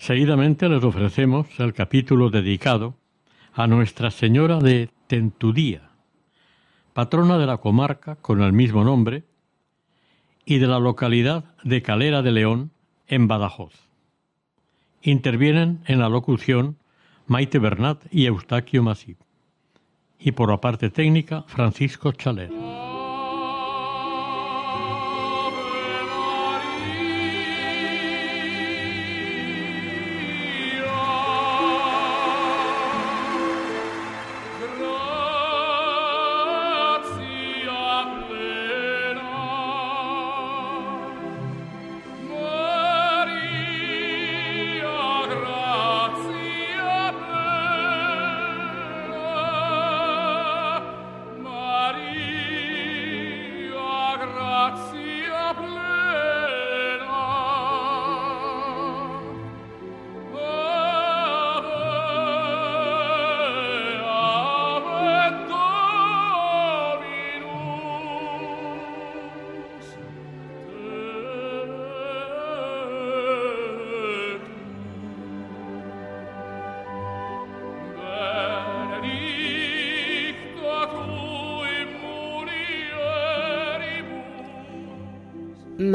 Seguidamente les ofrecemos el capítulo dedicado a Nuestra Señora de Tentudía, patrona de la comarca con el mismo nombre y de la localidad de Calera de León, en Badajoz. Intervienen en la locución Maite Bernat y Eustaquio Masip. Y por la parte técnica, Francisco Chaler.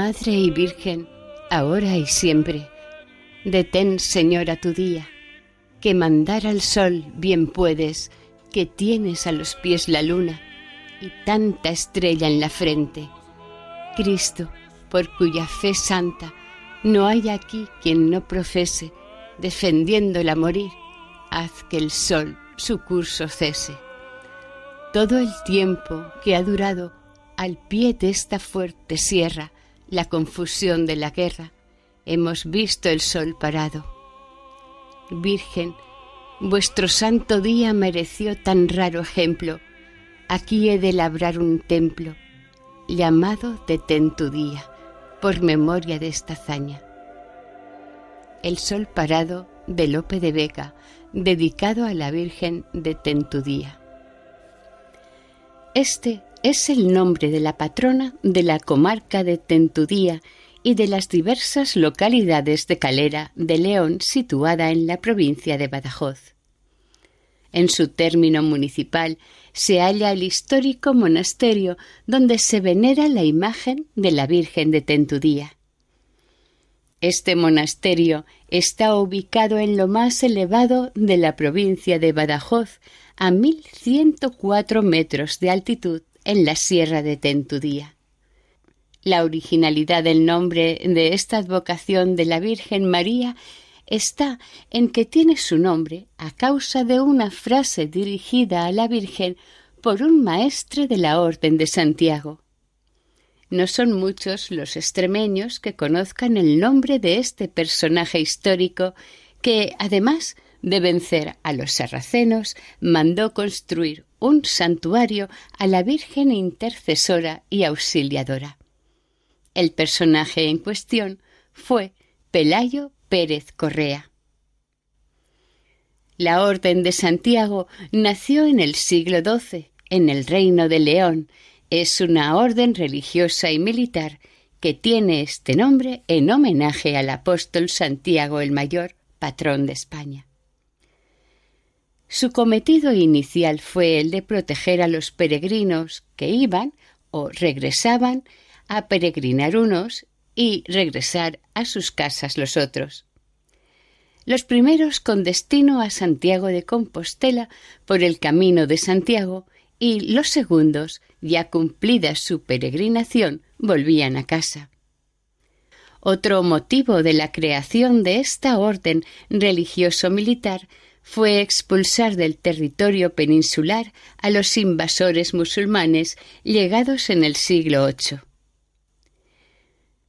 Madre y Virgen, ahora y siempre, detén, Señora, tu día, que mandar al sol bien puedes, que tienes a los pies la luna y tanta estrella en la frente. Cristo, por cuya fe santa no hay aquí quien no profese, defendiéndola morir, haz que el sol su curso cese. Todo el tiempo que ha durado al pie de esta fuerte sierra, la confusión de la guerra, hemos visto el sol parado. Virgen, vuestro santo día mereció tan raro ejemplo. Aquí he de labrar un templo, llamado Detén tu día, por memoria de esta hazaña. El sol parado de Lope de Vega, dedicado a la Virgen de Tentudía. Este es el nombre de la patrona de la comarca de Tentudía y de las diversas localidades de Calera de León situada en la provincia de Badajoz. En su término municipal se halla el histórico monasterio donde se venera la imagen de la Virgen de Tentudía. Este monasterio está ubicado en lo más elevado de la provincia de Badajoz, a 1104 metros de altitud en la sierra de Tentudía. La originalidad del nombre de esta advocación de la Virgen María está en que tiene su nombre a causa de una frase dirigida a la Virgen por un maestre de la Orden de Santiago. No son muchos los extremeños que conozcan el nombre de este personaje histórico que, además de vencer a los sarracenos, mandó construir un santuario a la Virgen intercesora y auxiliadora. El personaje en cuestión fue Pelayo Pérez Correa. La Orden de Santiago nació en el siglo XII, en el Reino de León. Es una orden religiosa y militar que tiene este nombre en homenaje al apóstol Santiago el Mayor, patrón de España. Su cometido inicial fue el de proteger a los peregrinos que iban o regresaban a peregrinar unos y regresar a sus casas los otros. Los primeros con destino a Santiago de Compostela por el camino de Santiago y los segundos, ya cumplida su peregrinación, volvían a casa. Otro motivo de la creación de esta orden religioso-militar fue expulsar del territorio peninsular a los invasores musulmanes llegados en el siglo VIII.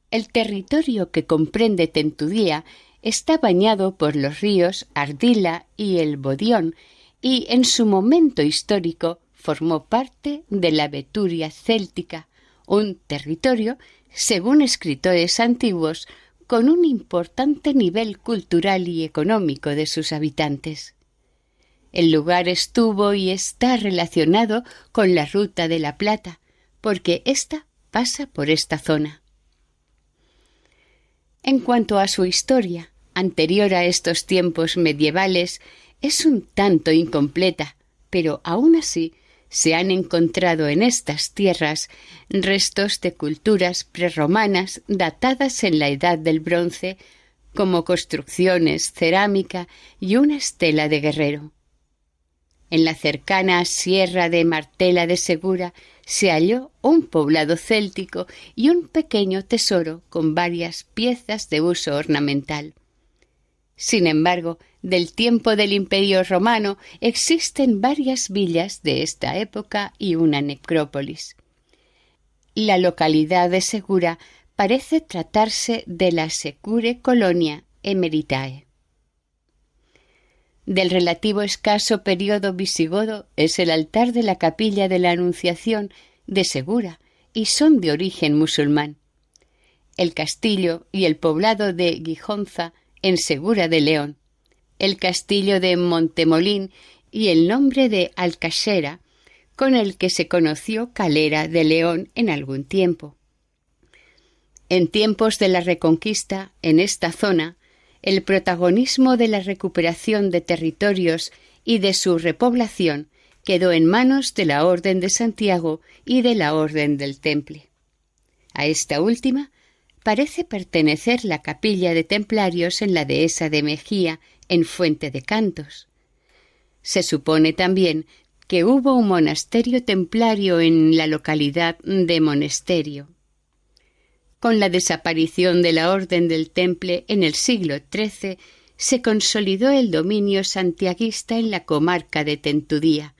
El territorio que comprende Tentudía está bañado por los ríos Ardila y el Bodión y en su momento histórico formó parte de la Beturia céltica, un territorio, según escritores antiguos, con un importante nivel cultural y económico de sus habitantes. El lugar estuvo y está relacionado con la Ruta de la Plata, porque ésta pasa por esta zona. En cuanto a su historia, anterior a estos tiempos medievales, es un tanto incompleta, pero aún así se han encontrado en estas tierras restos de culturas prerromanas datadas en la Edad del Bronce, como construcciones, cerámica y una estela de guerrero. En la cercana Sierra de Martela de Segura se halló un poblado céltico y un pequeño tesoro con varias piezas de uso ornamental. Sin embargo, del tiempo del Imperio romano existen varias villas de esta época y una necrópolis. La localidad de Segura parece tratarse de la Secure Colonia Emeritae. Del relativo escaso periodo visigodo es el altar de la capilla de la Anunciación de Segura y son de origen musulmán. El castillo y el poblado de Gijonza en Segura de León, el castillo de Montemolín y el nombre de Alcachera, con el que se conoció Calera de León en algún tiempo. En tiempos de la Reconquista, en esta zona, el protagonismo de la recuperación de territorios y de su repoblación quedó en manos de la Orden de Santiago y de la Orden del Temple. A esta última parece pertenecer la capilla de templarios en la dehesa de Mejía, en Fuente de Cantos. Se supone también que hubo un monasterio templario en la localidad de Monesterio. Con la desaparición de la Orden del Temple en el siglo XIII, se consolidó el dominio santiaguista en la comarca de Tentudía,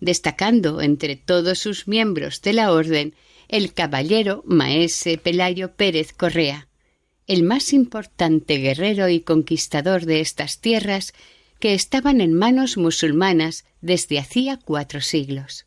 destacando entre todos sus miembros de la Orden el caballero Maese Pelayo Pérez Correa, el más importante guerrero y conquistador de estas tierras que estaban en manos musulmanas desde hacía cuatro siglos.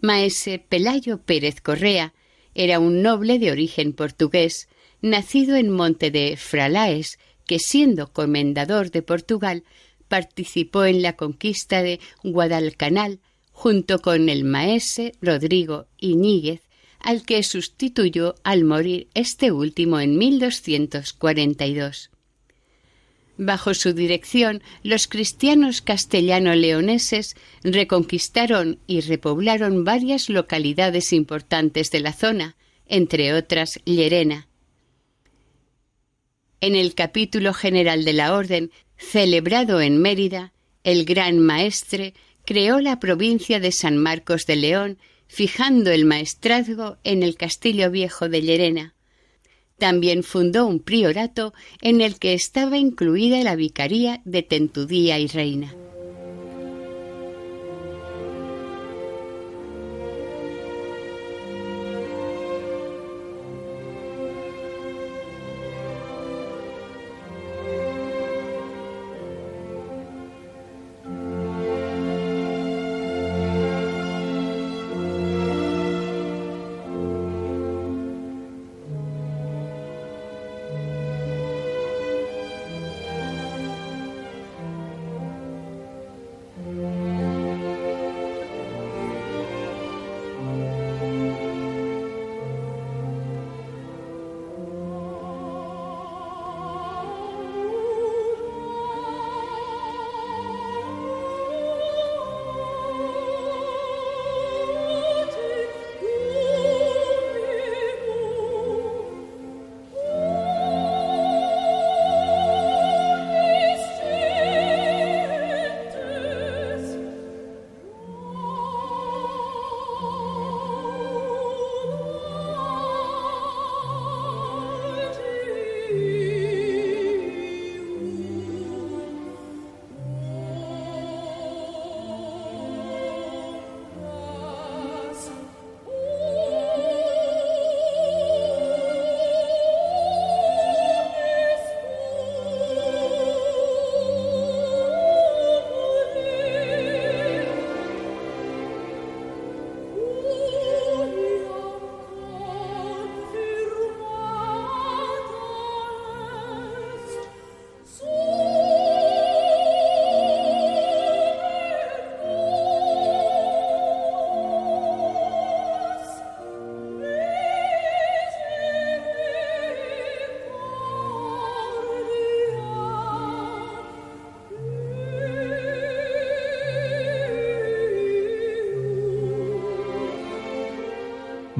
Maese Pelayo Pérez Correa era un noble de origen portugués, nacido en Monte de Fralaes, que siendo comendador de Portugal participó en la conquista de Guadalcanal junto con el maese Rodrigo Iñíguez, al que sustituyó al morir este último en 1242. Bajo su dirección, los cristianos castellano-leoneses reconquistaron y repoblaron varias localidades importantes de la zona, entre otras Llerena. En el capítulo general de la Orden, celebrado en Mérida, el gran maestre creó la provincia de San Marcos de León, fijando el maestrazgo en el Castillo Viejo de Llerena. También fundó un priorato en el que estaba incluida la vicaría de Tentudía y Reina.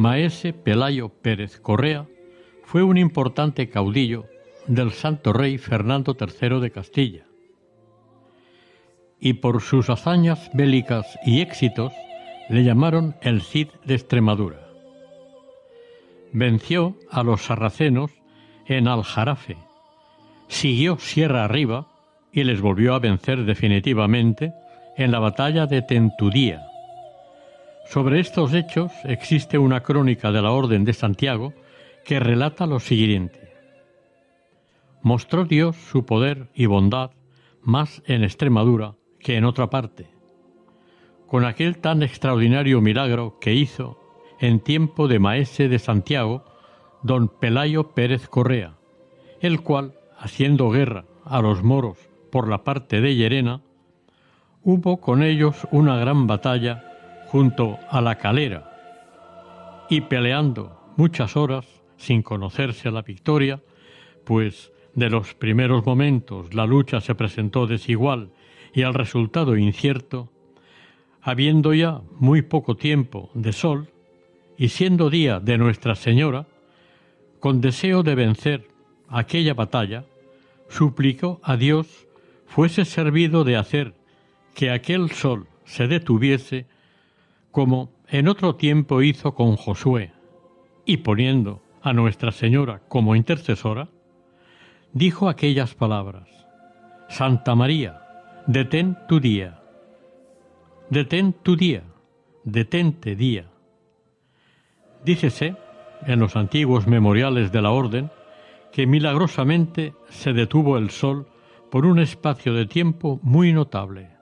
Maese Pelayo Pérez Correa fue un importante caudillo del santo rey Fernando III de Castilla. Y por sus hazañas bélicas y éxitos le llamaron el Cid de Extremadura. Venció a los sarracenos en Aljarafe, siguió sierra arriba y les volvió a vencer definitivamente en la batalla de Tentudía. Sobre estos hechos existe una crónica de la Orden de Santiago que relata lo siguiente. Mostró Dios su poder y bondad más en Extremadura que en otra parte, con aquel tan extraordinario milagro que hizo en tiempo de maese de Santiago, don Pelayo Pérez Correa, el cual, haciendo guerra a los moros por la parte de Llerena, hubo con ellos una gran batalla junto a la calera, y peleando muchas horas sin conocerse la victoria, pues de los primeros momentos la lucha se presentó desigual y al resultado incierto, habiendo ya muy poco tiempo de sol, y siendo día de Nuestra Señora, con deseo de vencer aquella batalla, suplicó a Dios fuese servido de hacer que aquel sol se detuviese como en otro tiempo hizo con Josué, y poniendo a Nuestra Señora como intercesora, dijo aquellas palabras, Santa María, detén tu día, detén tu día, detente día. Dícese en los antiguos memoriales de la Orden que milagrosamente se detuvo el sol por un espacio de tiempo muy notable.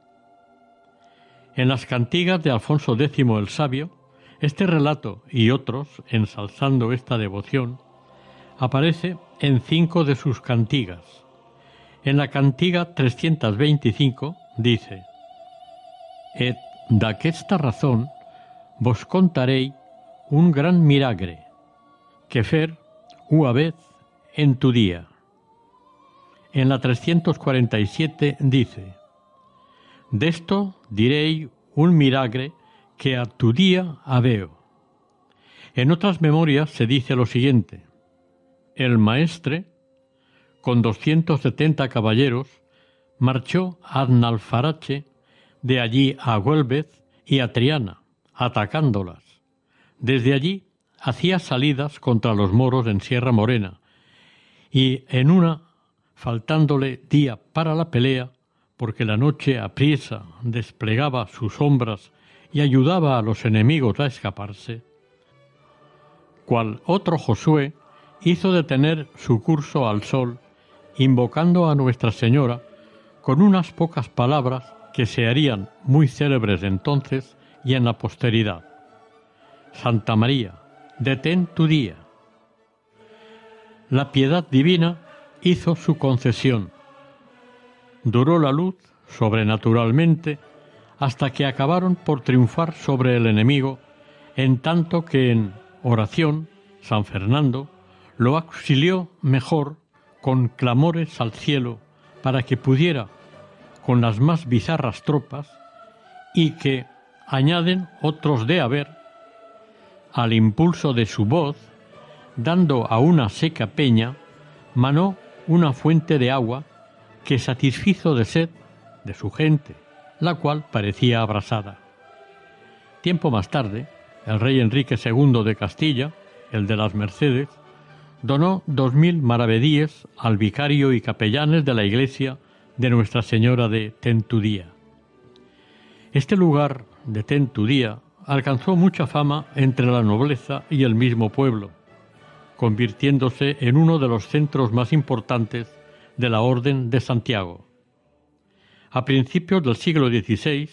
En las cantigas de Alfonso X el Sabio, este relato y otros, ensalzando esta devoción, aparece en cinco de sus cantigas. En la cantiga 325 dice, Et d'aquesta razón vos contaré un gran milagre, que fer una vez en tu día. En la 347 dice, De esto diré un milagre que a tu día aveo. En otras memorias se dice lo siguiente, el maestre, con 270 caballeros, marchó a Nalfarache, de allí a Huelvez y a Triana, atacándolas. Desde allí hacía salidas contra los moros en Sierra Morena, y en una, faltándole día para la pelea, porque la noche apriesa desplegaba sus sombras y ayudaba a los enemigos a escaparse, cual otro Josué hizo detener su curso al sol, invocando a Nuestra Señora con unas pocas palabras que se harían muy célebres entonces y en la posteridad. Santa María, detén tu día. La piedad divina hizo su concesión duró la luz sobrenaturalmente hasta que acabaron por triunfar sobre el enemigo, en tanto que en oración San Fernando lo auxilió mejor con clamores al cielo para que pudiera con las más bizarras tropas y que añaden otros de haber al impulso de su voz, dando a una seca peña, manó una fuente de agua que satisfizo de sed de su gente, la cual parecía abrasada. Tiempo más tarde, el rey Enrique II de Castilla, el de las Mercedes, donó dos mil maravedíes al vicario y capellanes de la iglesia de Nuestra Señora de Tentudía. Este lugar de Tentudía alcanzó mucha fama entre la nobleza y el mismo pueblo, convirtiéndose en uno de los centros más importantes de la Orden de Santiago. A principios del siglo XVI,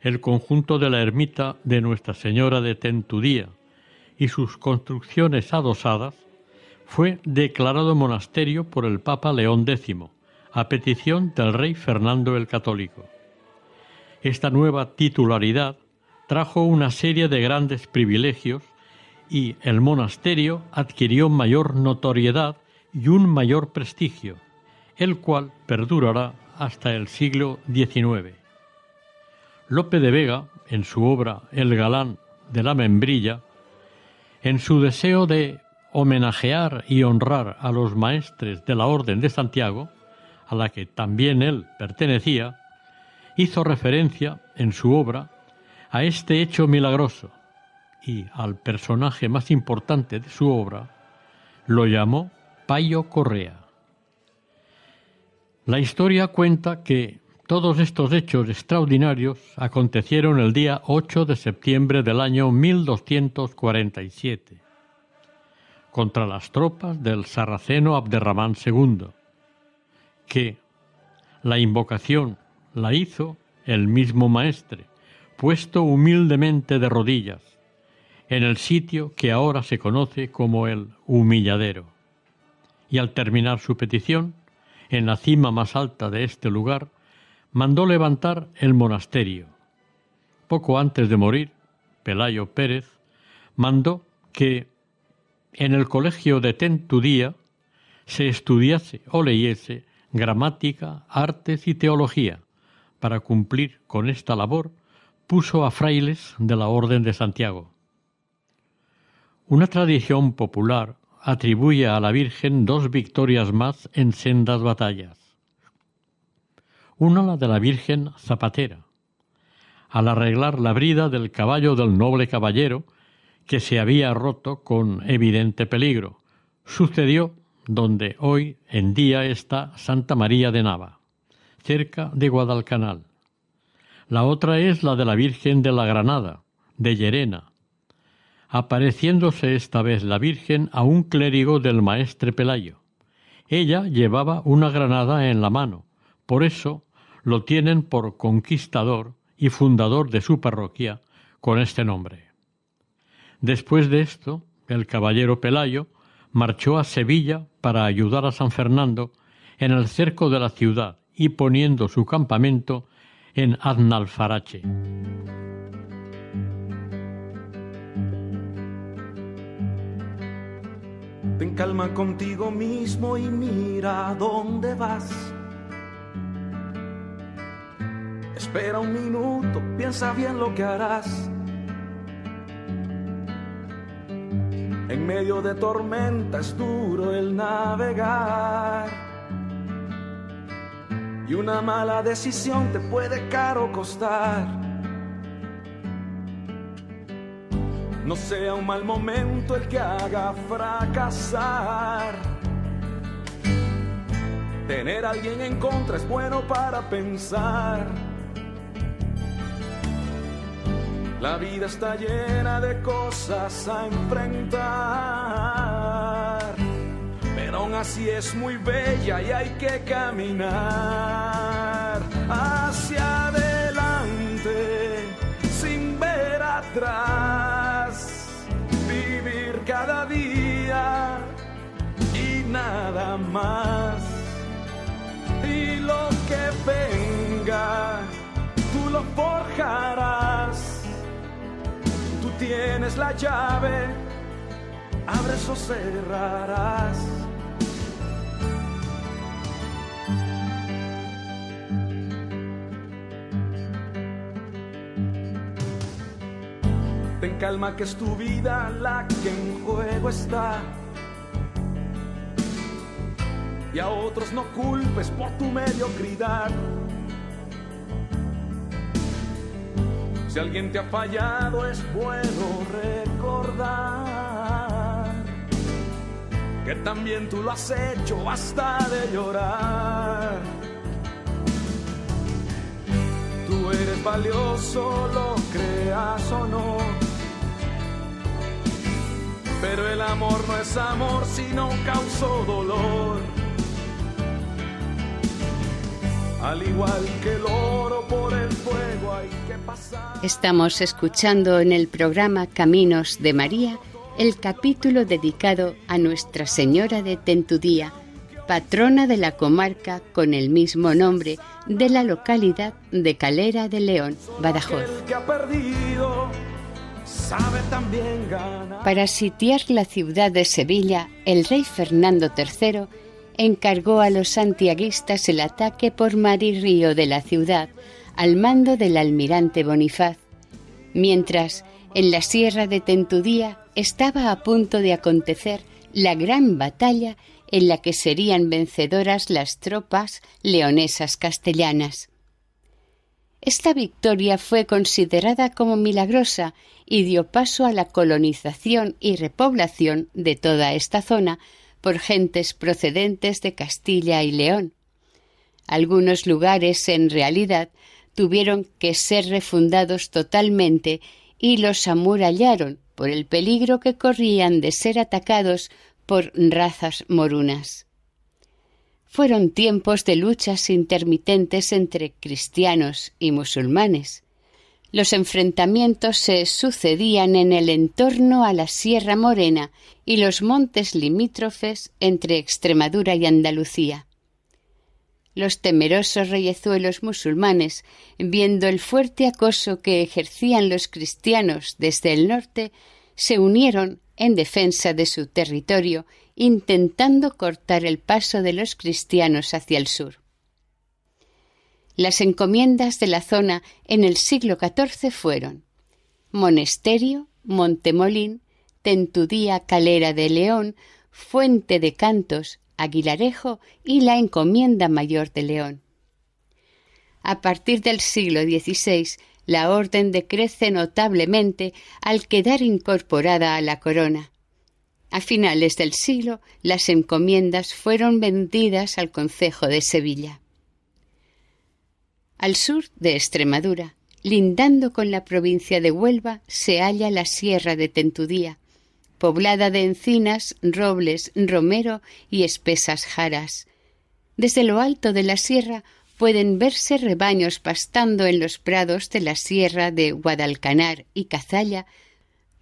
el conjunto de la ermita de Nuestra Señora de Tentudía y sus construcciones adosadas fue declarado monasterio por el Papa León X, a petición del rey Fernando el Católico. Esta nueva titularidad trajo una serie de grandes privilegios y el monasterio adquirió mayor notoriedad y un mayor prestigio, el cual perdurará hasta el siglo XIX. Lope de Vega, en su obra El galán de la membrilla, En su deseo de homenajear y honrar a los maestres de la Orden de Santiago, a la que también él pertenecía, hizo referencia en su obra a este hecho milagroso y al personaje más importante de su obra lo llamó Payo Correa. La historia cuenta que todos estos hechos extraordinarios acontecieron el día 8 de septiembre del año 1247 contra las tropas del sarraceno Abderramán II, que la invocación la hizo el mismo maestre, puesto humildemente de rodillas, en el sitio que ahora se conoce como el humilladero. Y al terminar su petición, en la cima más alta de este lugar, mandó levantar el monasterio. Poco antes de morir, Pelayo Pérez mandó que en el colegio de Tentudía se estudiase o leyese gramática, artes y teología. Para cumplir con esta labor, puso a frailes de la Orden de Santiago. Una tradición popular atribuye a la Virgen dos victorias más en sendas batallas. Una la de la Virgen Zapatera, al arreglar la brida del caballo del noble caballero que se había roto con evidente peligro. Sucedió donde hoy en día está Santa María de Nava, cerca de Guadalcanal. La otra es la de la Virgen de la Granada, de Llerena, apareciéndose esta vez la Virgen a un clérigo del maestre Pelayo. Ella llevaba una granada en la mano, por eso lo tienen por conquistador y fundador de su parroquia con este nombre. Después de esto, el caballero Pelayo marchó a Sevilla para ayudar a San Fernando en el cerco de la ciudad y poniendo su campamento en Aznalfarache. Ten calma contigo mismo y mira dónde vas. Espera un minuto, piensa bien lo que harás. En medio de tormenta es duro el navegar. Y una mala decisión te puede caro costar. No sea un mal momento el que haga fracasar. Tener a alguien en contra es bueno para pensar. La vida está llena de cosas a enfrentar, pero aún así es muy bella y hay que caminar hacia adelante sin ver atrás, más. Y lo que venga, tú lo forjarás tienes la llave, abres o cerrarás. Ten calma que es tu vida la que en juego está. Y a otros no culpes por tu mediocridad. Si alguien te ha fallado es bueno recordar que también tú lo has hecho, basta de llorar. Tú eres valioso, lo creas o no. Pero el amor no es amor si no causó dolor. Al igual que el oro por el fuego hay que pasar. Estamos escuchando en el programa Caminos de María el capítulo dedicado a Nuestra Señora de Tentudía, patrona de la comarca con el mismo nombre de la localidad de Calera de León, Badajoz. Para sitiar la ciudad de Sevilla, el rey Fernando III encargó a los santiaguistas el ataque por mar y río de la ciudad al mando del almirante Bonifaz, mientras En la sierra de Tentudía estaba a punto de acontecer la gran batalla en la que serían vencedoras las tropas leonesas castellanas. Esta victoria fue considerada como milagrosa y dio paso a la colonización y repoblación de toda esta zona por gentes procedentes de Castilla y León. Algunos lugares, en realidad, tuvieron que ser refundados totalmente y los amurallaron por el peligro que corrían de ser atacados por razas morunas. Fueron tiempos de luchas intermitentes entre cristianos y musulmanes. Los enfrentamientos se sucedían en el entorno a la Sierra Morena y los montes limítrofes entre Extremadura y Andalucía. Los temerosos reyezuelos musulmanes, viendo el fuerte acoso que ejercían los cristianos desde el norte, se unieron en defensa de su territorio, intentando cortar el paso de los cristianos hacia el sur. Las encomiendas de la zona en el siglo XIV fueron Monesterio, Montemolín, Tentudía Calera de León, Fuente de Cantos, Aguilarejo y la Encomienda Mayor de León. A partir del siglo XVI, la orden decrece notablemente al quedar incorporada a la corona. A finales del siglo, las encomiendas fueron vendidas al concejo de Sevilla. Al sur de Extremadura, lindando con la provincia de Huelva, se halla la Sierra de Tentudía, poblada de encinas, robles, romero y espesas jaras. Desde lo alto de la sierra pueden verse rebaños pastando en los prados de la sierra de Guadalcanar y Cazalla,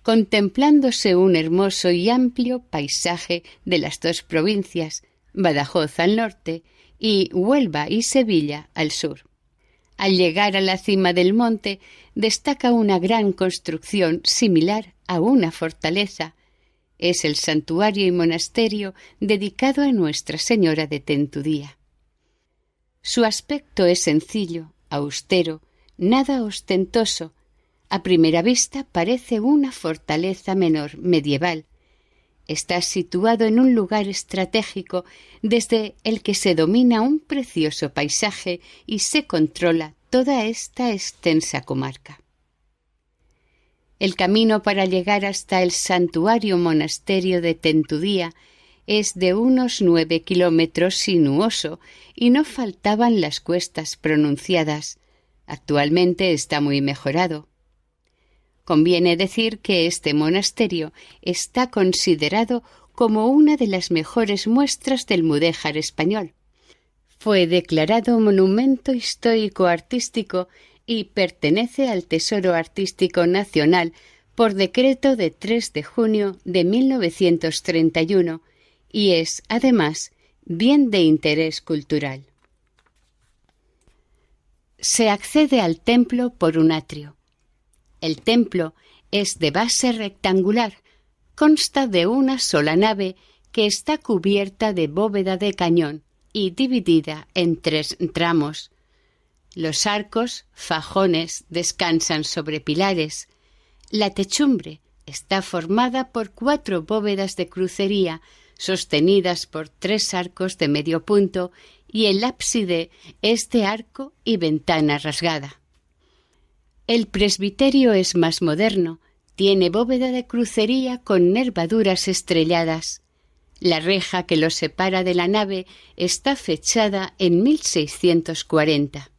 contemplándose un hermoso y amplio paisaje de las dos provincias, Badajoz al norte y Huelva y Sevilla al sur. Al llegar a la cima del monte destaca una gran construcción similar a una fortaleza, es el santuario y monasterio dedicado a Nuestra Señora de Tentudía. Su aspecto es sencillo, austero, nada ostentoso. A primera vista parece una fortaleza menor medieval. Está situado en un lugar estratégico desde el que se domina un precioso paisaje y se controla toda esta extensa comarca. El camino para llegar hasta el santuario monasterio de Tentudía es de unos nueve kilómetros sinuoso y no faltaban las cuestas pronunciadas. Actualmente está muy mejorado. Conviene decir que este monasterio está considerado como una de las mejores muestras del mudéjar español. Fue declarado monumento histórico artístico y pertenece al Tesoro Artístico Nacional por decreto de 3 de junio de 1931 y es, además, bien de interés cultural. Se accede al templo por un atrio. El templo es de base rectangular, consta de una sola nave que está cubierta de bóveda de cañón y dividida en tres tramos, los arcos, fajones, descansan sobre pilares. La techumbre está formada por cuatro bóvedas de crucería sostenidas por tres arcos de medio punto y el ábside es de arco y ventana rasgada. El presbiterio es más moderno, tiene bóveda de crucería con nervaduras estrelladas. La reja que lo separa de la nave está fechada en 1640.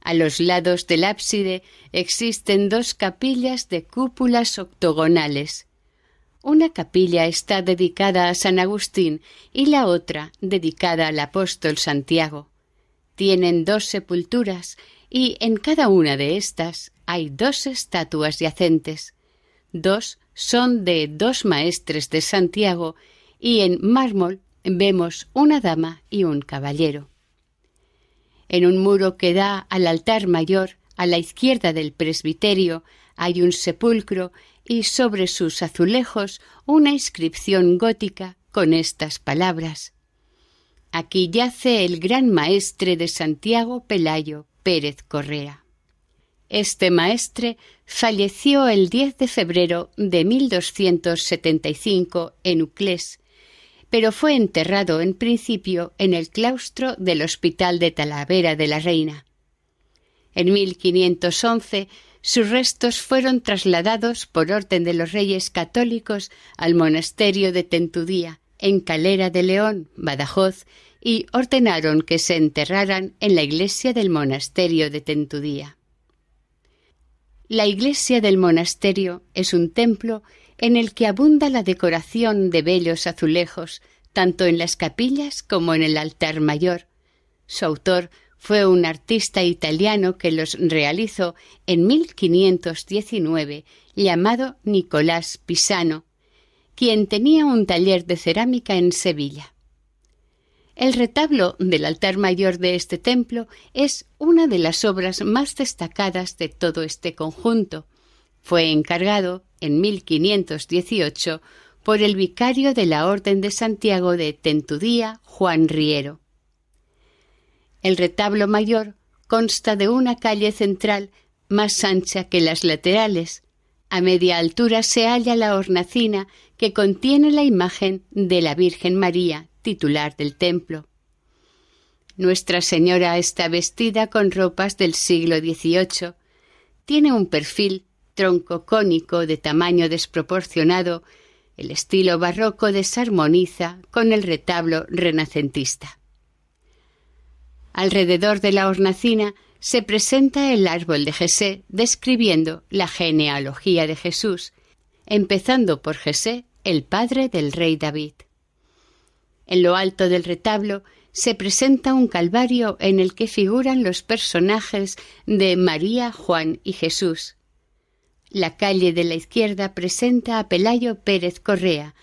A los lados del ábside existen dos capillas de cúpulas octogonales. Una capilla está dedicada a San Agustín y la otra dedicada al apóstol Santiago. Tienen dos sepulturas y en cada una de estas hay dos estatuas yacentes. Dos son de dos maestres de Santiago y en mármol vemos una dama y un caballero. En un muro que da al altar mayor, a la izquierda del presbiterio, hay un sepulcro y sobre sus azulejos una inscripción gótica con estas palabras. Aquí yace el gran maestre de Santiago Pelayo Pérez Correa. Este maestre falleció el 10 de febrero de 1275 en Uclés, pero fue enterrado en principio en el claustro del Hospital de Talavera de la Reina. En 1511 sus restos fueron trasladados por orden de los reyes católicos al monasterio de Tentudía, en Calera de León, Badajoz, y ordenaron que se enterraran en la iglesia del monasterio de Tentudía. La iglesia del monasterio es un templo en el que abunda la decoración de bellos azulejos, tanto en las capillas como en el altar mayor. Su autor fue un artista italiano que los realizó en 1519, llamado Nicolás Pisano, quien tenía un taller de cerámica en Sevilla. El retablo del altar mayor de este templo es una de las obras más destacadas de todo este conjunto. Fue encargado en 1518 por el vicario de la Orden de Santiago de Tentudía, Juan Riero. El retablo mayor consta de una calle central más ancha que las laterales. A media altura se halla la hornacina que contiene la imagen de la Virgen María titular del templo. Nuestra Señora está vestida con ropas del siglo XVIII. Tiene un perfil tronco cónico de tamaño desproporcionado. El estilo barroco desarmoniza con el retablo renacentista. Alrededor de la hornacina se presenta el árbol de Jesé describiendo la genealogía de Jesús, empezando por Jesé, el padre del rey David. En lo alto del retablo se presenta un calvario en el que figuran los personajes de María, Juan y Jesús. La calle de la izquierda presenta a Pelayo Pérez Correa.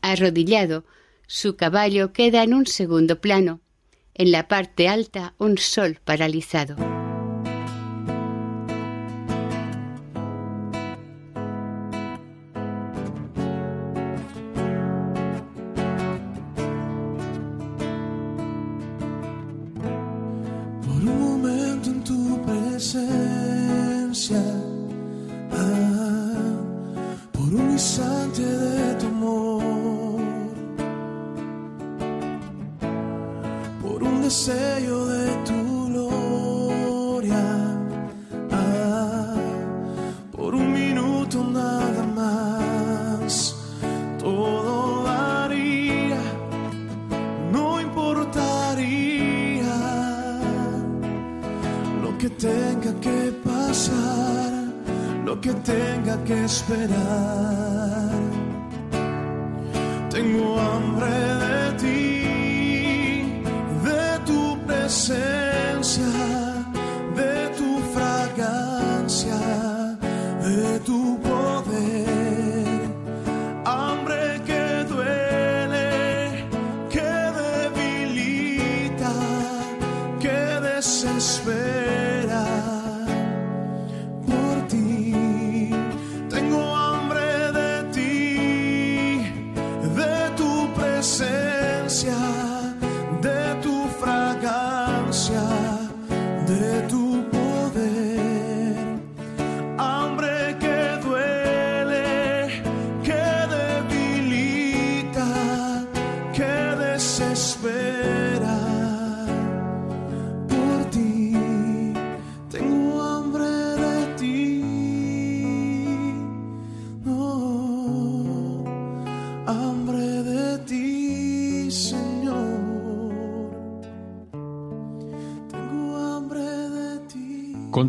Arrodillado, su caballo queda en un segundo plano. En la parte alta un sol paralizado.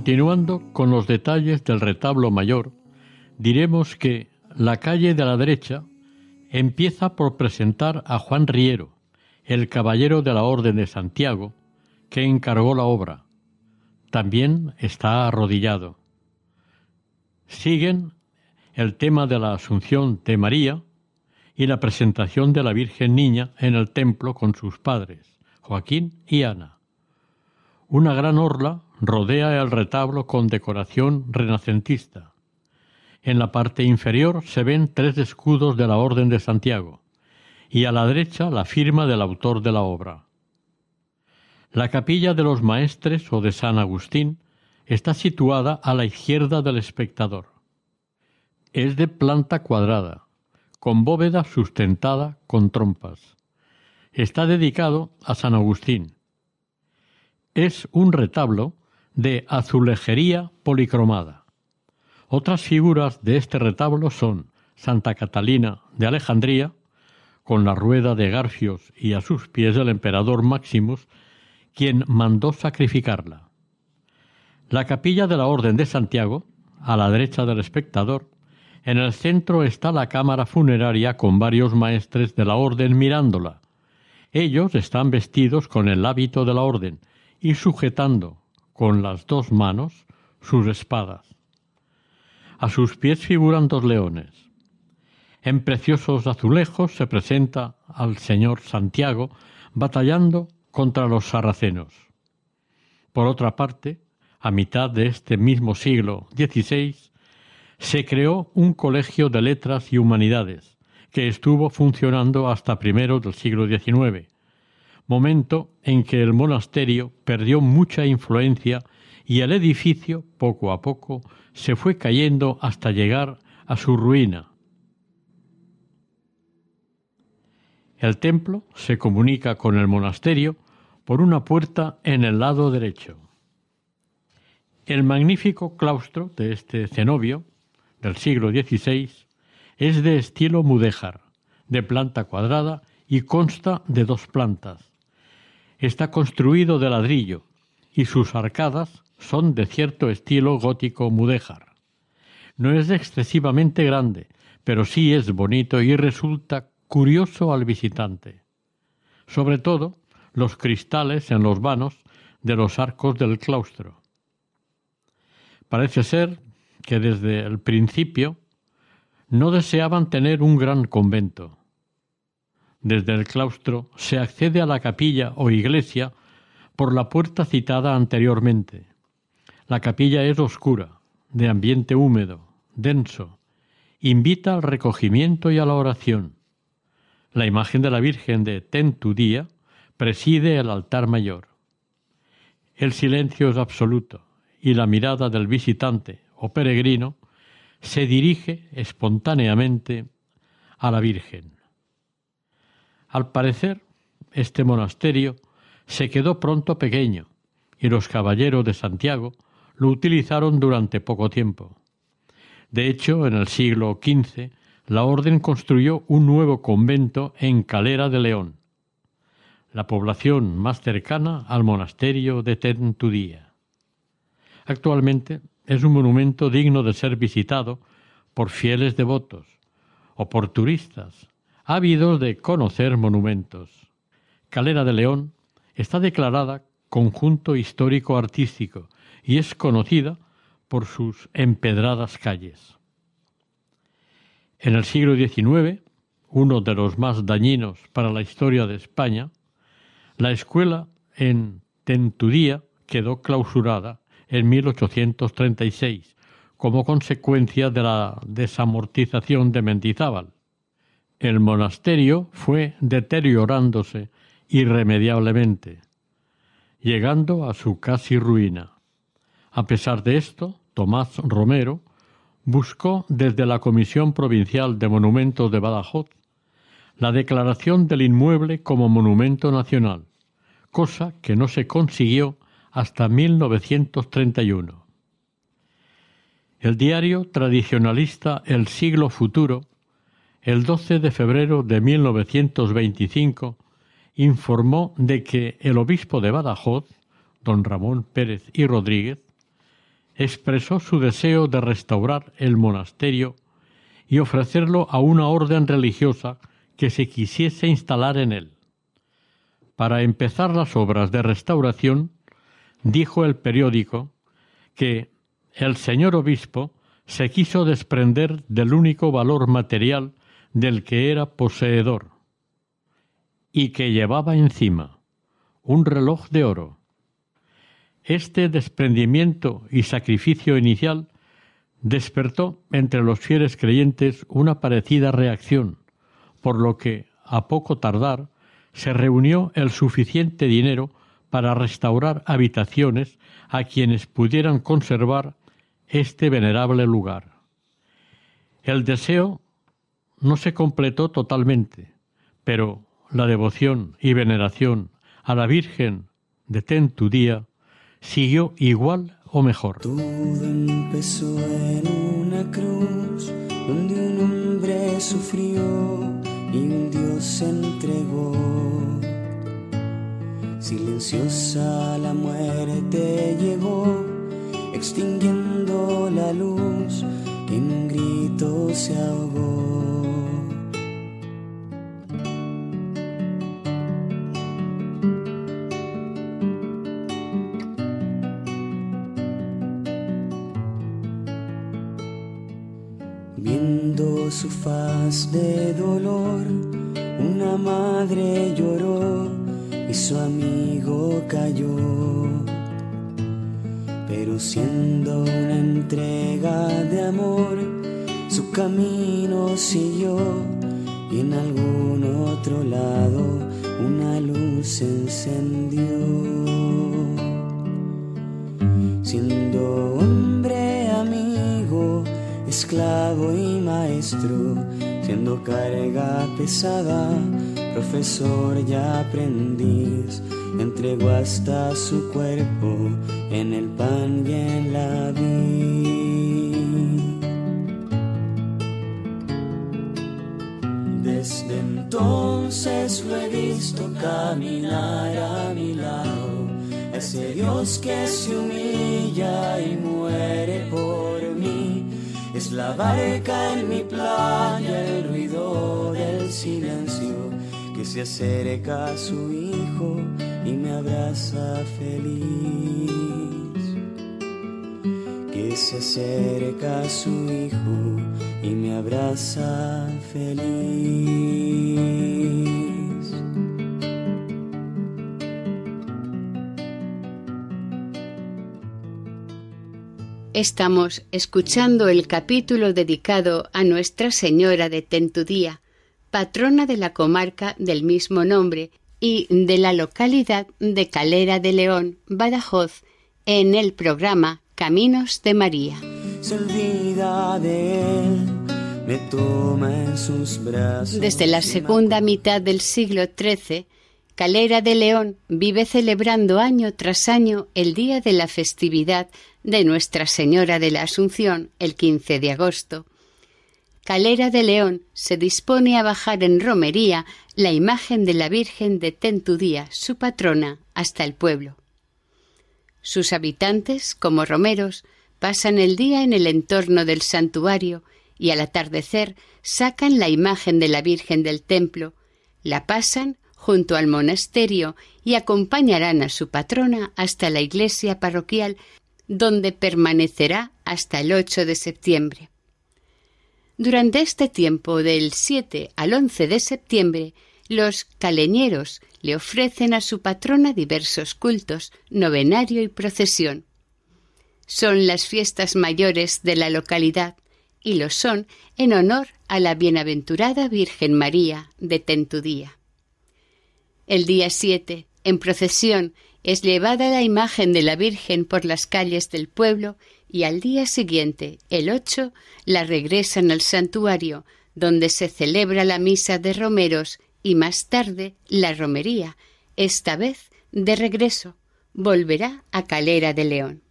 Continuando con los detalles del retablo mayor, diremos que la calle de la derecha empieza por presentar a Juan Riero, el caballero de la Orden de Santiago, que encargó la obra. También está arrodillado. Siguen el tema de la Asunción de María y la presentación de la Virgen Niña en el templo con sus padres, Joaquín y Ana. Una gran orla rodea el retablo con decoración renacentista. En la parte inferior se ven tres escudos de la Orden de Santiago y a la derecha la firma del autor de la obra. La capilla de los maestres o de San Agustín está situada a la izquierda del espectador. Es de planta cuadrada, con bóveda sustentada con trompas. Está dedicado a San Agustín. Es un retablo de azulejería policromada. Otras figuras de este retablo son Santa Catalina de Alejandría, con la rueda de garfios y a sus pies el emperador Maximus, quien mandó sacrificarla. La capilla de la Orden de Santiago, a la derecha del espectador, en el centro está la cámara funeraria con varios maestres de la Orden mirándola. Ellos están vestidos con el hábito de la Orden y sujetando con las dos manos sus espadas. A sus pies figuran dos leones. En preciosos azulejos se presenta al señor Santiago batallando contra los sarracenos. Por otra parte, a mitad de este mismo siglo XVI, se creó un colegio de letras y humanidades, que estuvo funcionando hasta primero del siglo XIX, momento en que el monasterio perdió mucha influencia y el edificio, poco a poco, se fue cayendo hasta llegar a su ruina. El templo se comunica con el monasterio por una puerta en el lado derecho. El magnífico claustro de este cenobio, del siglo XVI, es de estilo mudéjar, de planta cuadrada y consta de dos plantas. Está construido de ladrillo y sus arcadas son de cierto estilo gótico mudéjar. No es excesivamente grande, pero sí es bonito y resulta curioso al visitante. Sobre todo los cristales en los vanos de los arcos del claustro. Parece ser que desde el principio no deseaban tener un gran convento. Desde el claustro se accede a la capilla o iglesia por la puerta citada anteriormente. La capilla es oscura, de ambiente húmedo, denso, invita al recogimiento y a la oración. La imagen de la Virgen de Tentudía preside el altar mayor. El silencio es absoluto y la mirada del visitante o peregrino se dirige espontáneamente a la Virgen. Al parecer, este monasterio se quedó pronto pequeño y los caballeros de Santiago lo utilizaron durante poco tiempo. De hecho, en el siglo XV, la orden construyó un nuevo convento en Calera de León, la población más cercana al monasterio de Tentudía. Actualmente es un monumento digno de ser visitado por fieles devotos o por turistas ávidos de conocer monumentos. Calera de León está declarada conjunto histórico artístico y es conocida por sus empedradas calles. En el siglo XIX, uno de los más dañinos para la historia de España, la escuela en Tentudía quedó clausurada en 1836 como consecuencia de la desamortización de Mendizábal. El monasterio fue deteriorándose irremediablemente, llegando a su casi ruina. A pesar de esto, Tomás Romero buscó desde la Comisión Provincial de Monumentos de Badajoz la declaración del inmueble como monumento nacional, cosa que no se consiguió hasta 1931. El diario tradicionalista El Siglo Futuro, el 12 de febrero de 1925, informó de que el obispo de Badajoz, don Ramón Pérez y Rodríguez, expresó su deseo de restaurar el monasterio y ofrecerlo a una orden religiosa que se quisiese instalar en él. Para empezar las obras de restauración, dijo el periódico que el señor obispo se quiso desprender del único valor material del que era poseedor y que llevaba encima un reloj de oro. Este desprendimiento y sacrificio inicial despertó entre los fieles creyentes una parecida reacción, por lo que, a poco tardar, se reunió el suficiente dinero para restaurar habitaciones a quienes pudieran conservar este venerable lugar. El deseo no se completó totalmente, pero la devoción y veneración a la Virgen de Tentudía siguió igual o mejor. Todo empezó en una cruz donde un hombre sufrió y un Dios se entregó. Silenciosa la muerte llegó, extinguiendo la luz que en un grito se ahogó. De dolor, una madre lloró y su amigo cayó. Pero siendo una entrega de amor, su camino siguió y en algún otro lado una luz encendió. Siendo hombre amigo, esclavo y maestro, siendo carga pesada, profesor y aprendiz, entregó hasta su cuerpo en el pan y en la vid. Desde entonces lo he visto caminar a mi lado, ese Dios que se humilla y muere por mí. Es la barca en mi playa, el ruido del silencio que se acerca su hijo y me abraza feliz. Que se acerca su hijo y me abraza feliz. Estamos escuchando el capítulo dedicado a Nuestra Señora de Tentudía, patrona de la comarca del mismo nombre y de la localidad de Calera de León, Badajoz, en el programa Caminos de María. Se olvida de él, me toma en sus brazos. Desde la segunda mitad del siglo XIII, Calera de León vive celebrando año tras año el día de la festividad de Nuestra Señora de la Asunción, el 15 de agosto. Calera de León se dispone a bajar en romería la imagen de la Virgen de Tentudía, su patrona, hasta el pueblo. Sus habitantes, como romeros, pasan el día en el entorno del santuario y al atardecer sacan la imagen de la Virgen del templo, la pasan junto al monasterio y acompañarán a su patrona hasta la iglesia parroquial donde permanecerá hasta el 8 de septiembre. Durante este tiempo, del 7 al 11 de septiembre, los caleñeros le ofrecen a su patrona diversos cultos, novenario y procesión. Son las fiestas mayores de la localidad y lo son en honor a la bienaventurada Virgen María de Tentudía. El día 7, en procesión, es llevada la imagen de la Virgen por las calles del pueblo y al día siguiente, el 8, la regresan al santuario, donde se celebra la misa de romeros y más tarde la romería, esta vez de regreso, volverá a Calera de León.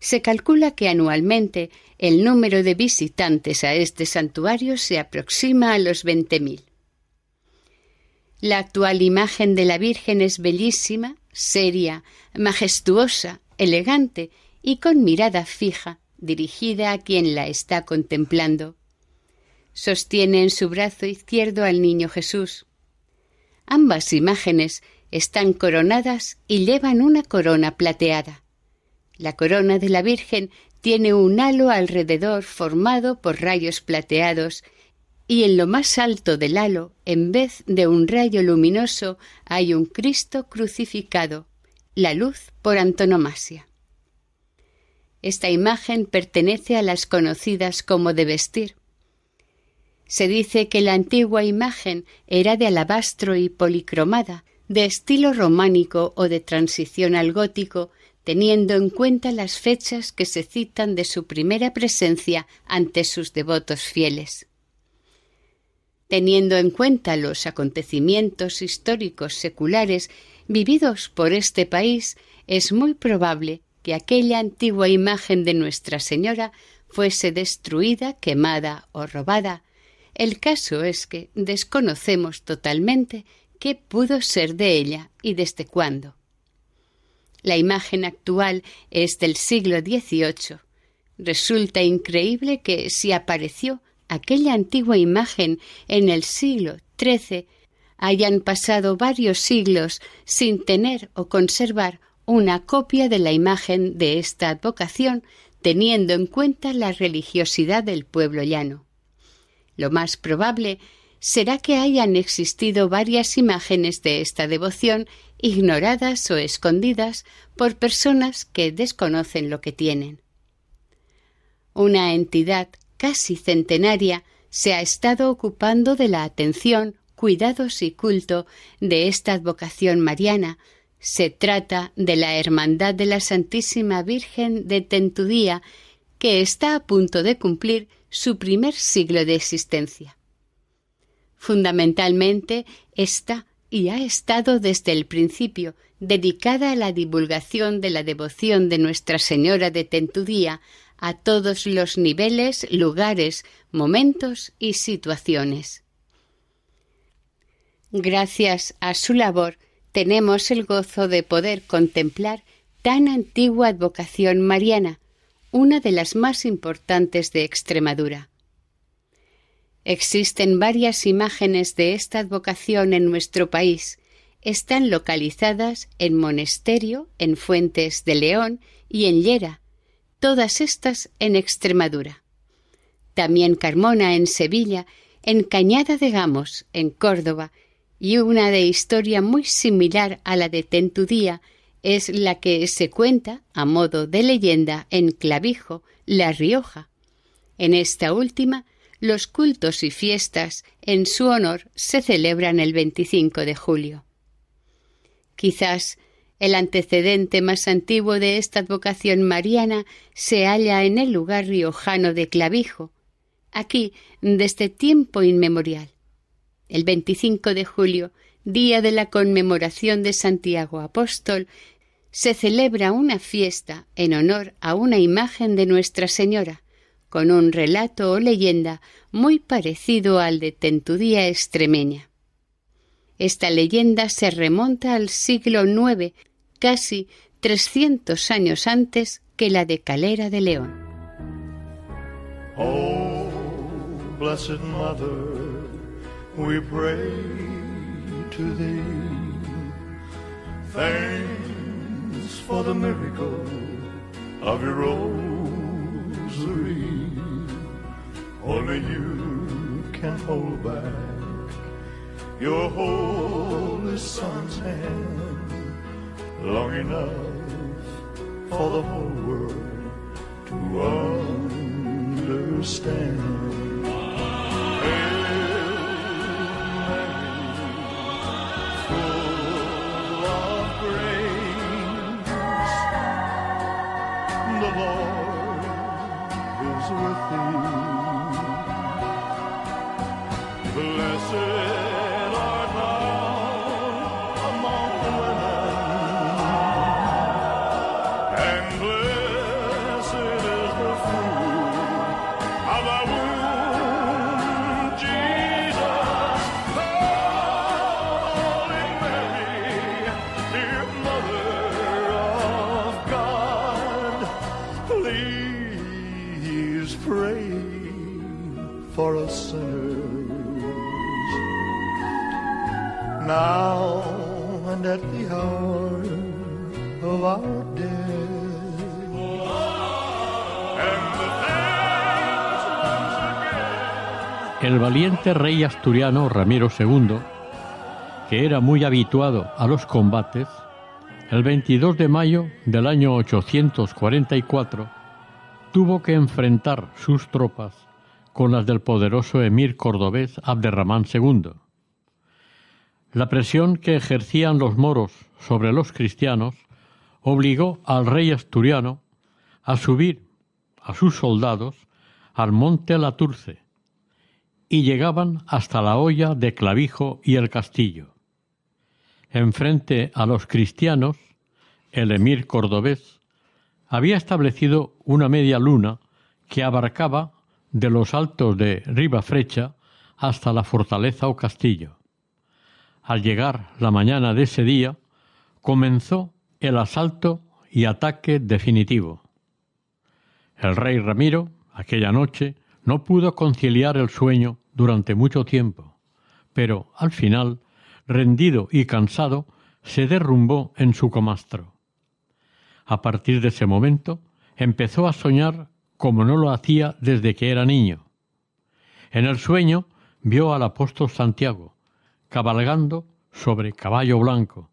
Se calcula que anualmente el número de visitantes a este santuario se aproxima a los veinte mil. La actual imagen de la Virgen es bellísima, seria, majestuosa, elegante y con mirada fija, dirigida a quien la está contemplando. Sostiene en su brazo izquierdo al niño Jesús. Ambas imágenes están coronadas y llevan una corona plateada. La corona de la Virgen tiene un halo alrededor formado por rayos plateados y en lo más alto del halo, en vez de un rayo luminoso, hay un Cristo crucificado, la luz por antonomasia. Esta imagen pertenece a las conocidas como de vestir. Se dice que la antigua imagen era de alabastro y policromada, de estilo románico o de transición al gótico, teniendo en cuenta las fechas que se citan de su primera presencia ante sus devotos fieles. Teniendo en cuenta los acontecimientos históricos seculares vividos por este país, es muy probable que aquella antigua imagen de Nuestra Señora fuese destruida, quemada o robada. El caso es que desconocemos totalmente qué pudo ser de ella y desde cuándo. La imagen actual es del siglo XVIII. Resulta increíble que si apareció aquella antigua imagen en el siglo XIII, hayan pasado varios siglos sin tener o conservar una copia de la imagen de esta advocación, teniendo en cuenta la religiosidad del pueblo llano. Lo más probable será que hayan existido varias imágenes de esta devoción ignoradas o escondidas por personas que desconocen lo que tienen. Una entidad casi centenaria se ha estado ocupando de la atención, cuidados y culto de esta advocación mariana. Se trata de la Hermandad de la Santísima Virgen de Tentudía, que está a punto de cumplir su primer siglo de existencia. Fundamentalmente está y ha estado desde el principio dedicada a la divulgación de la devoción de Nuestra Señora de Tentudía a todos los niveles, lugares, momentos y situaciones. Gracias a su labor tenemos el gozo de poder contemplar tan antigua advocación mariana, una de las más importantes de Extremadura. Existen varias imágenes de esta advocación en nuestro país. Están localizadas en Monesterio, en Fuentes de León y en Llera, todas estas en Extremadura. También Carmona en Sevilla, en Cañada de Gamos, en Córdoba, y una de historia muy similar a la de Tentudía es la que se cuenta, a modo de leyenda, en Clavijo, La Rioja. En esta última, los cultos y fiestas en su honor se celebran el 25 de julio. Quizás el antecedente más antiguo de esta advocación mariana se halla en el lugar riojano de Clavijo, aquí desde tiempo inmemorial. El 25 de julio, día de la conmemoración de Santiago Apóstol, se celebra una fiesta en honor a una imagen de Nuestra Señora, con un relato o leyenda muy parecido al de Tentudía extremeña. Esta leyenda se remonta al siglo IX casi 300 años antes que la de Calera de León. Oh, blessed Mother, we pray to thee. Thanks for the miracle of your rosary. Only you can hold back your holy son's hand long enough for the whole world to understand. Full of grace, the Lord is with thee. Blessed El valiente rey asturiano Ramiro II, que era muy habituado a los combates, el 22 de mayo del año 844 tuvo que enfrentar sus tropas con las del poderoso emir cordobés Abderramán II. La presión que ejercían los moros sobre los cristianos obligó al rey asturiano a subir a sus soldados al monte Laturce y llegaban hasta la olla de Clavijo y el castillo. Enfrente a los cristianos, el emir cordobés había establecido una media luna que abarcaba de los altos de Ribafrecha hasta la fortaleza o castillo. Al llegar la mañana de ese día, comenzó el asalto y ataque definitivo. El rey Ramiro, aquella noche, no pudo conciliar el sueño durante mucho tiempo, pero al final, rendido y cansado, se derrumbó en su comastro. A partir de ese momento, empezó a soñar como no lo hacía desde que era niño. En el sueño vio al apóstol Santiago, cabalgando sobre caballo blanco,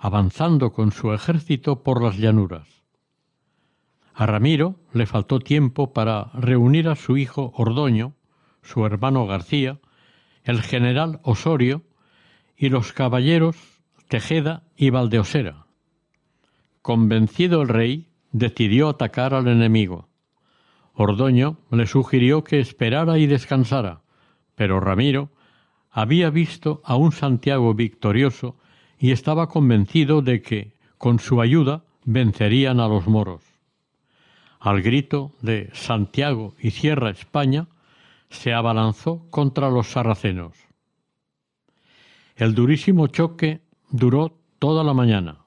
avanzando con su ejército por las llanuras. A Ramiro le faltó tiempo para reunir a su hijo Ordoño, su hermano García, el general Osorio y los caballeros Tejeda y Valdeosera. Convencido el rey, decidió atacar al enemigo. Ordoño le sugirió que esperara y descansara, pero Ramiro había visto a un Santiago victorioso y estaba convencido de que, con su ayuda, vencerían a los moros. Al grito de Santiago y cierra España, se abalanzó contra los sarracenos. El durísimo choque duró toda la mañana.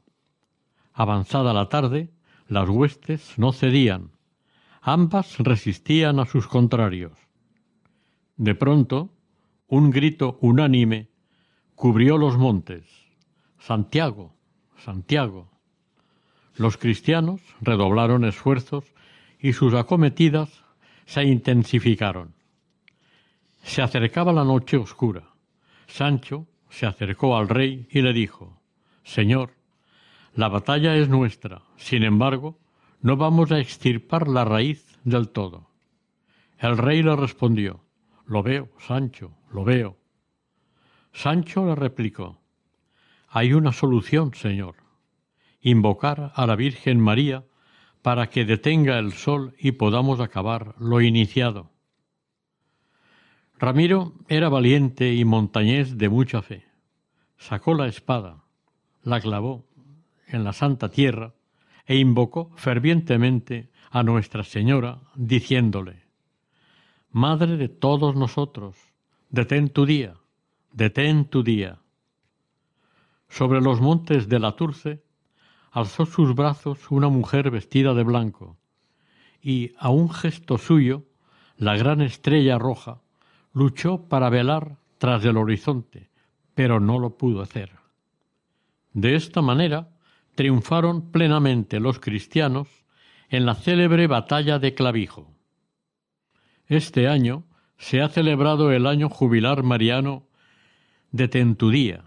Avanzada la tarde, las huestes no cedían. Ambas resistían a sus contrarios. De pronto, un grito unánime cubrió los montes. Santiago, Santiago. Los cristianos redoblaron esfuerzos y sus acometidas se intensificaron. Se acercaba la noche oscura. Sancho se acercó al rey y le dijo Señor, la batalla es nuestra, sin embargo, no vamos a extirpar la raíz del todo. El rey le respondió Lo veo, Sancho, lo veo. Sancho le replicó Hay una solución, señor. Invocar a la Virgen María para que detenga el sol y podamos acabar lo iniciado. Ramiro era valiente y montañés de mucha fe. Sacó la espada, la clavó en la Santa Tierra e invocó fervientemente a Nuestra Señora, diciéndole Madre de todos nosotros, detén tu día, detén tu día. Sobre los montes de la Turce alzó sus brazos una mujer vestida de blanco, y a un gesto suyo, la gran estrella roja luchó para velar tras el horizonte, pero no lo pudo hacer. De esta manera triunfaron plenamente los cristianos en la célebre batalla de Clavijo. Este año se ha celebrado el año jubilar mariano de Tentudía,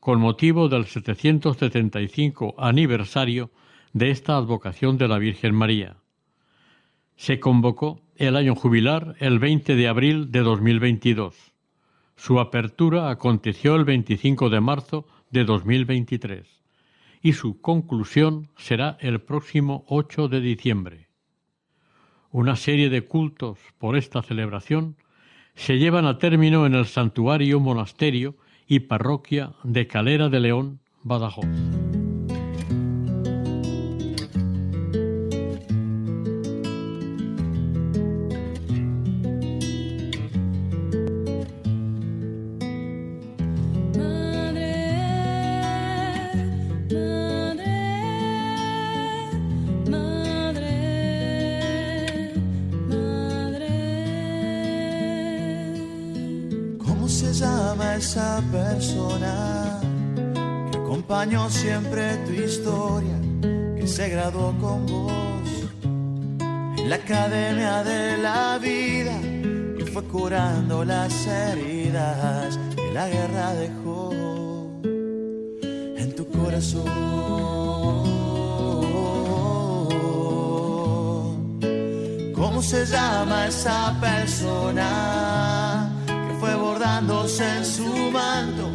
con motivo del 775 aniversario de esta advocación de la Virgen María. Se convocó el año jubilar el 20 de abril de 2022. Su apertura aconteció el 25 de marzo de 2023 y su conclusión será el próximo 8 de diciembre. Una serie de cultos por esta celebración se llevan a término en el santuario monasterio y parroquia de Calera de León, Badajoz. Persona que acompañó siempre tu historia, que se graduó con vos en la academia de la vida y fue curando las heridas que la guerra dejó en tu corazón. ¿Cómo se llama esa persona? Fue bordándose en su manto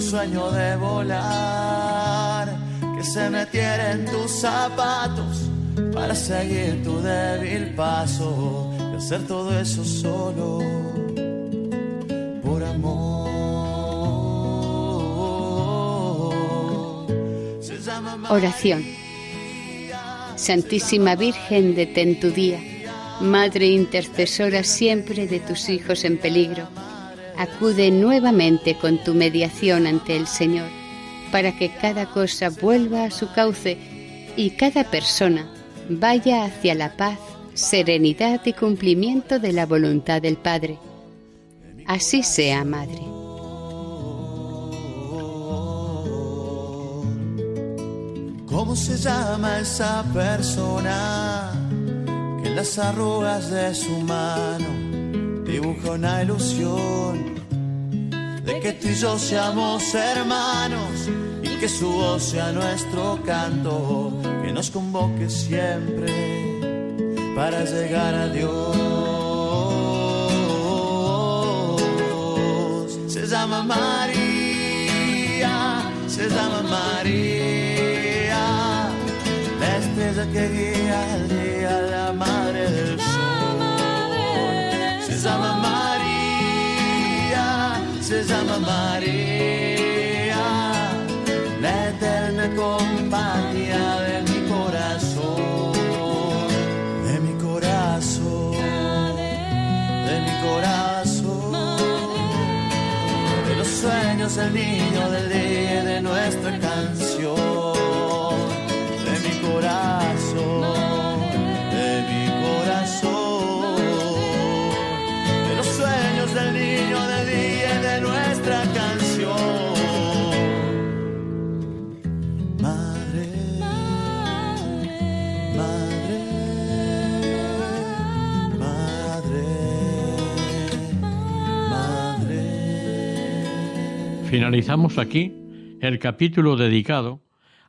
sueño de volar, que se metiera en tus zapatos para seguir tu débil paso y hacer todo eso solo por amor. Oración. Santísima Virgen, detén tu día, Madre intercesora siempre de tus hijos en peligro, acude nuevamente con tu mediación ante el Señor, para que cada cosa vuelva a su cauce y cada persona vaya hacia la paz, serenidad y cumplimiento de la voluntad del Padre. Así sea, Madre. ¿Cómo se llama esa persona que las arrugas de su mano dibuja una ilusión de que tú y yo seamos hermanos y que su voz sea nuestro canto, que nos convoque siempre para llegar a Dios? Se llama María, se llama María, la estrella que guía se llama María, la eterna compañía de mi corazón, de mi corazón, de mi corazón, de los sueños del niño del día Finalizamos aquí el capítulo dedicado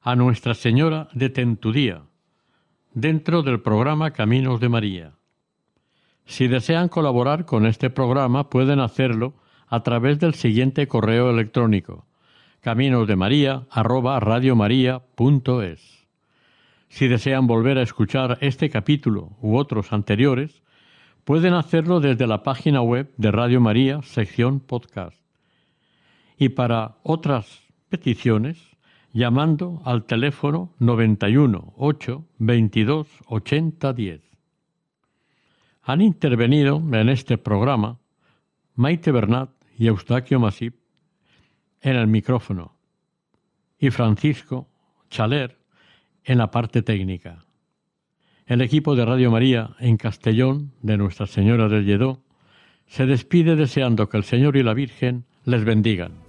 a Nuestra Señora de Tentudía, dentro del programa Caminos de María. Si desean colaborar con este programa, pueden hacerlo a través del siguiente correo electrónico caminosdemaria@radiomaria.es. Si desean volver a escuchar este capítulo u otros anteriores, pueden hacerlo desde la página web de Radio María, sección podcast. Y para otras peticiones, llamando al teléfono 91 8 22 80 10. Han intervenido en este programa Maite Bernat y Eustaquio Masip en el micrófono y Francisco Chaler en la parte técnica. El equipo de Radio María en Castellón de Nuestra Señora del Lledó se despide deseando que el Señor y la Virgen les bendigan.